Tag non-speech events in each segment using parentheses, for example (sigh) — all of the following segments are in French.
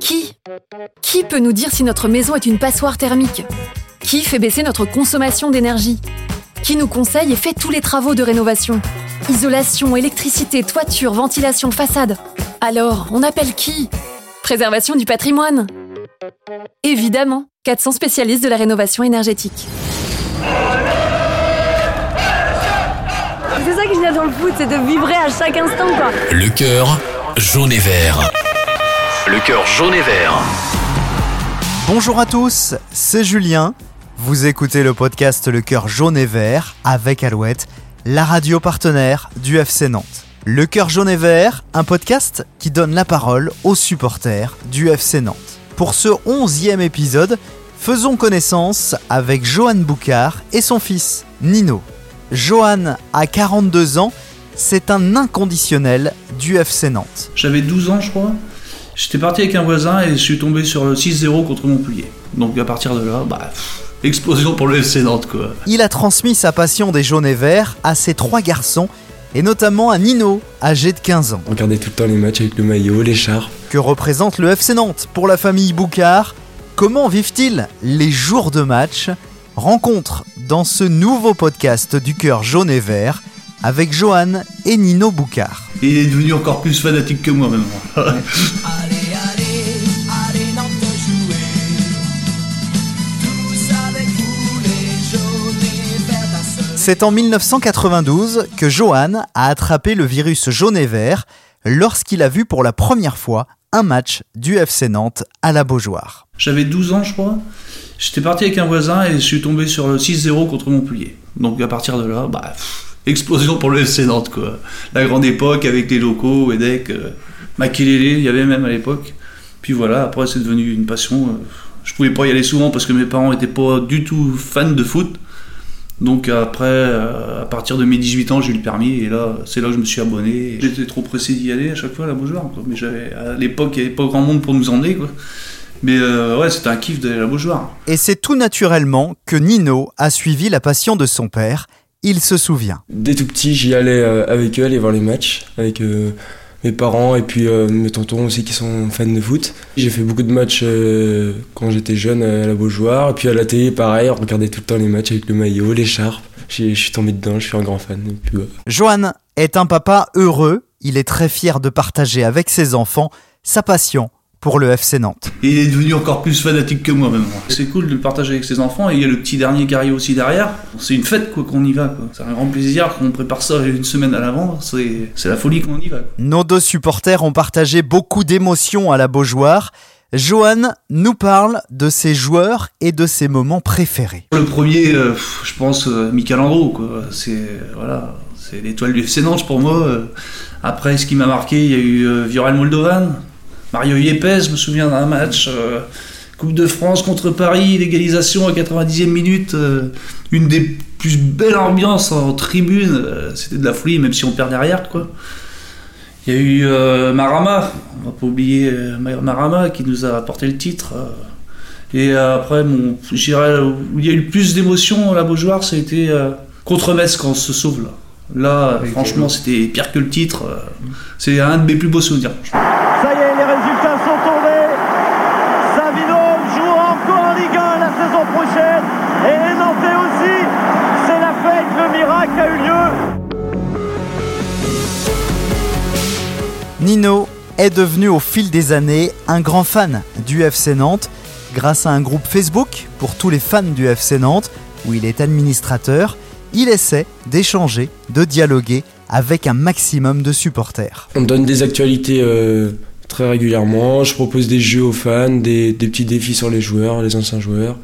Qui? Qui peut nous dire si notre maison est une passoire thermique? Qui fait baisser notre consommation d'énergie? Qui nous conseille et fait tous les travaux de rénovation? Isolation, électricité, toiture, ventilation, façade. Alors, on appelle qui? Préservation du patrimoine Évidemment, 400 spécialistes de la rénovation énergétique. C'est ça que j'aime dans le foot, c'est de vibrer à chaque instant, quoi. Le cœur jaune et vert. Le cœur jaune et vert. Bonjour à tous, c'est Julien. Vous écoutez le podcast Le cœur jaune et vert avec Alouette, la radio partenaire du FC Nantes. Le cœur jaune et vert, un podcast qui donne la parole aux supporters du FC Nantes. Pour ce onzième épisode, faisons connaissance avec Johan Boucard et son fils, Nino. Johan a 42 ans, c'est un inconditionnel du FC Nantes. J'avais 12 ans, je crois. J'étais parti avec un voisin et je suis tombé sur le 6-0 contre Montpellier. Donc à partir de là, bah, pff, explosion pour le FC Nantes, quoi. Il a transmis sa passion des jaunes et verts à ses trois garçons, et notamment à Nino, âgé de 15 ans. Regardez tout le temps les matchs avec le maillot, l'écharpe. Que représente le FC Nantes pour la famille Boucard? Comment vivent-ils les jours de match? Rencontre dans ce nouveau podcast du cœur jaune et vert avec Johan et Nino Boucard. Il est devenu encore plus fanatique que moi (laughs) C'est en 1992 que Johan a attrapé le virus jaune et vert lorsqu'il a vu pour la première fois un match du FC Nantes à la Beaujoire. J'avais 12 ans, je crois. J'étais parti avec un voisin et je suis tombé sur le 6-0 contre Montpellier. Donc à partir de là, bah, explosion pour le FC Nantes, quoi. La grande époque avec les locaux, Wedek, euh, il y avait même à l'époque. Puis voilà, après c'est devenu une passion. euh, Je pouvais pas y aller souvent parce que mes parents étaient pas du tout fans de foot. Donc après, euh, à partir de mes 18 ans, j'ai eu le permis et là, c'est là que je me suis abonné. J'étais trop pressé d'y aller à chaque fois à la Beaujoire. quoi. Mais j'avais, à l'époque, il n'y avait pas grand monde pour nous emmener. Quoi. Mais euh, ouais, c'était un kiff d'aller à la Beaujoire. Et c'est tout naturellement que Nino a suivi la passion de son père. Il se souvient. Dès tout petit, j'y allais euh, avec eux, aller voir les matchs, avec euh, mes parents et puis euh, mes tontons aussi qui sont fans de foot. J'ai fait beaucoup de matchs euh, quand j'étais jeune à la Beaujoire. Et puis à la télé, pareil, on regardait tout le temps les matchs avec le maillot, l'écharpe. Je suis tombé dedans, je suis un grand fan. Johan est un papa heureux. Il est très fier de partager avec ses enfants sa passion pour le FC Nantes. Il est devenu encore plus fanatique que moi maintenant. C'est cool de le partager avec ses enfants et il y a le petit dernier qui arrive aussi derrière. C'est une fête quoi qu'on y va. C'est un grand plaisir qu'on prépare ça une semaine à l'avance. C'est, c'est la folie qu'on y va. quoi. Nos deux supporters ont partagé beaucoup d'émotions à la Beaujoire. Johan nous parle de ses joueurs et de ses moments préférés. Le premier, euh, je pense, euh, Michael Andro. C'est, voilà, l'étoile du FC Nantes pour moi. Euh, Après, ce qui m'a marqué, il y a eu euh, Viorel Moldovan, Mario Yepes, je me souviens d'un match. euh, Coupe de France contre Paris, l'égalisation à 90e minute, euh, une des plus belles ambiances en tribune, euh, c'était de la folie, même si on perd derrière, quoi. Il y a eu euh, Marama, on va pas oublier Marama qui nous a apporté le titre. Et après, mon, où il y a eu le plus d'émotions à la Beaujoire, ça a été contre Metz quand on se sauve là. Là, franchement, c'était pire que le titre. C'est un de mes plus beaux souvenirs. Est devenu au fil des années un grand fan du FC Nantes grâce à un groupe Facebook pour tous les fans du FC Nantes où il est administrateur. Il essaie d'échanger, de dialoguer avec un maximum de supporters. On donne des actualités euh, très régulièrement. Je propose des jeux aux fans, des, des petits défis sur les joueurs, les anciens joueurs.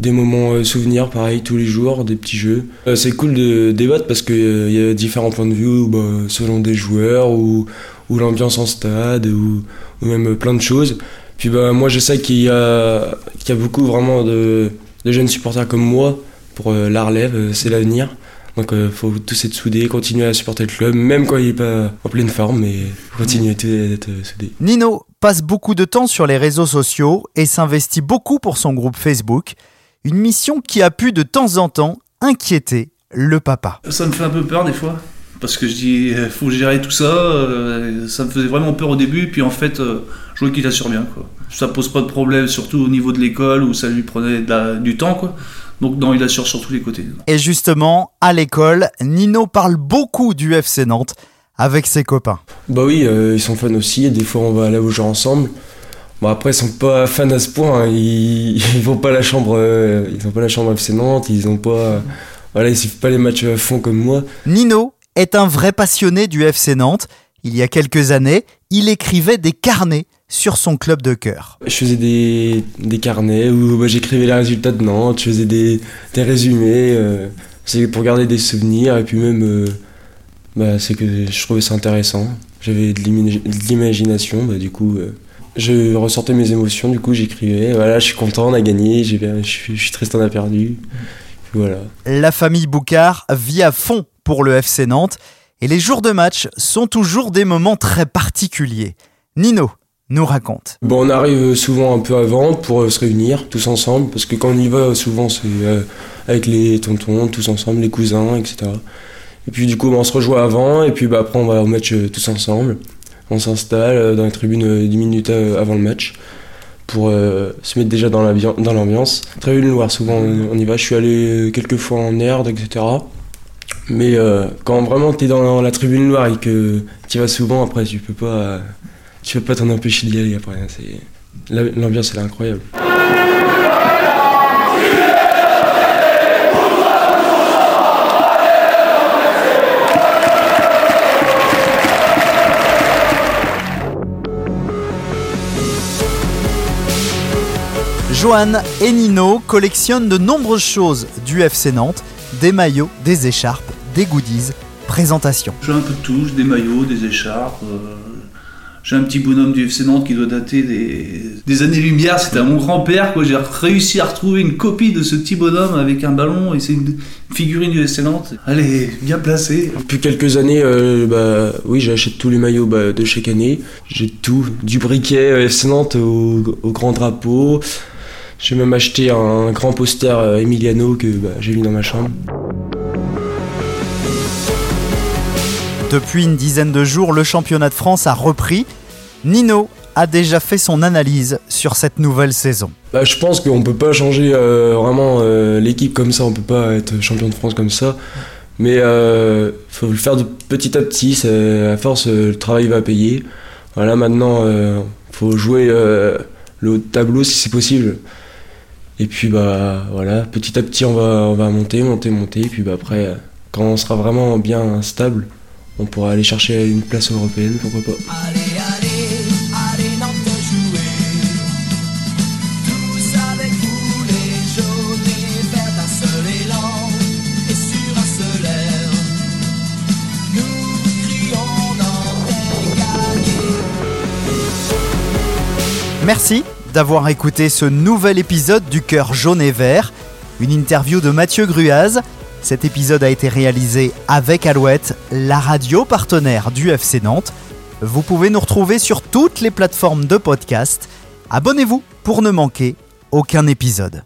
Des moments euh, souvenirs, pareil, tous les jours, des petits jeux. Euh, c'est cool de débattre parce qu'il y a différents points de vue bah, selon des joueurs ou, ou l'ambiance en stade ou, ou même plein de choses. Puis bah, moi, je sais qu'il y a, qu'il y a beaucoup vraiment de, de jeunes supporters comme moi pour euh, la relève, euh, c'est l'avenir. Donc il faut tous être soudés, continuer à supporter le club, même quand il n'est pas en pleine forme, mais continuer tous d'être euh, soudés. Nino passe beaucoup de temps sur les réseaux sociaux et s'investit beaucoup pour son groupe Facebook, une mission qui a pu de temps en temps inquiéter le papa. Ça me fait un peu peur des fois. Parce que je dis, il faut gérer tout ça. euh, ça me faisait vraiment peur au début, puis en fait, euh, je vois qu'il assure bien. Quoi. Ça pose pas de problème, surtout au niveau de l'école où ça lui prenait de la- du temps. Quoi. Donc non, il assure sur tous les côtés. Et justement, à l'école, Nino parle beaucoup du FC Nantes avec ses copains. Bah oui, euh, ils sont fans aussi, et des fois on va là où jouer ensemble. Bon après ils sont pas fans à ce point, hein. ils, (laughs) ils vont pas à la chambre, euh, ils ont pas la chambre FC Nantes, ils ont pas, voilà ils suivent pas les matchs à fond comme moi. Nino est un vrai passionné du FC Nantes. Il y a quelques années, il écrivait des carnets sur son club de cœur. Je faisais des, des carnets où bah, j'écrivais les résultats de Nantes, je faisais des, des résumés, euh, c'est pour garder des souvenirs et puis même, euh, bah, c'est que je trouvais ça intéressant. J'avais de l'imagi- de l'imagination, bah, du coup, euh, je ressortais mes émotions, du coup j'écrivais, voilà, je suis content, on a gagné, je suis, triste, on a perdu. Voilà. La famille Boucard vit à fond pour le FC Nantes et les jours de match sont toujours des moments très particuliers. Nino nous raconte. Bon, on arrive souvent un peu avant pour euh, se réunir tous ensemble, parce que quand on y va, souvent c'est euh, avec les tontons, tous ensemble, les cousins, etc. Et puis du coup, on se rejoint avant, et puis bah, après on va au match euh, tous ensemble. On s'installe dans les tribunes euh, 10 minutes avant le match pour se mettre déjà dans l'ambian- dans l'ambiance. Tribune Loire, souvent on, y va. Je suis allé quelques fois en Erde, etc. Mais euh, quand vraiment t'es dans la tribune Loire et que tu vas souvent, après tu peux pas. tu peux pas t'en empêcher d'y aller après. hein, L'ambiance elle est incroyable. Johan et Nino collectionnent de nombreuses choses du FC Nantes, des maillots, des écharpes, des goodies, présentation. J'ai un peu de tout, j'ai des maillots, des écharpes. euh, j'ai un petit bonhomme du FC Nantes qui doit dater des, des années-lumière. C'était à mon grand-père. quoi. J'ai réussi à retrouver une copie de ce petit bonhomme avec un ballon et c'est une figurine du FC Nantes. Elle est bien placée. Depuis quelques années, euh, bah, oui, j'achète tous les maillots bah, de chaque année. J'ai tout, du briquet euh, FC Nantes au, au grand drapeau. J'ai même acheté un grand poster Emiliano que bah, j'ai mis dans ma chambre. Depuis une dizaine de jours, le championnat de France a repris. Nino a déjà fait son analyse sur cette nouvelle saison. Bah, je pense qu'on peut pas changer euh, vraiment euh, l'équipe comme ça, on peut pas être champion de France comme ça. Mais euh, faut le faire petit à petit, à force le travail va payer. Voilà, maintenant euh, faut jouer le haut de tableau si c'est possible. Et puis bah voilà, petit à petit on va, on va monter, monter, monter. Et puis bah après, quand on sera vraiment bien stable, on pourra aller chercher une place européenne, pourquoi pas. Allez, allez, allez Nantes jouer Tous avec vous les jaunes et verts d'un seul élan Et sur un seul air Nous crions Merci d'avoir écouté ce nouvel épisode du Cœur jaune et vert, une interview de Mathieu Gruaz. Cet épisode a été réalisé avec Alouette, la radio partenaire du FC Nantes. Vous pouvez nous retrouver sur toutes les plateformes de podcast. Abonnez-vous pour ne manquer aucun épisode.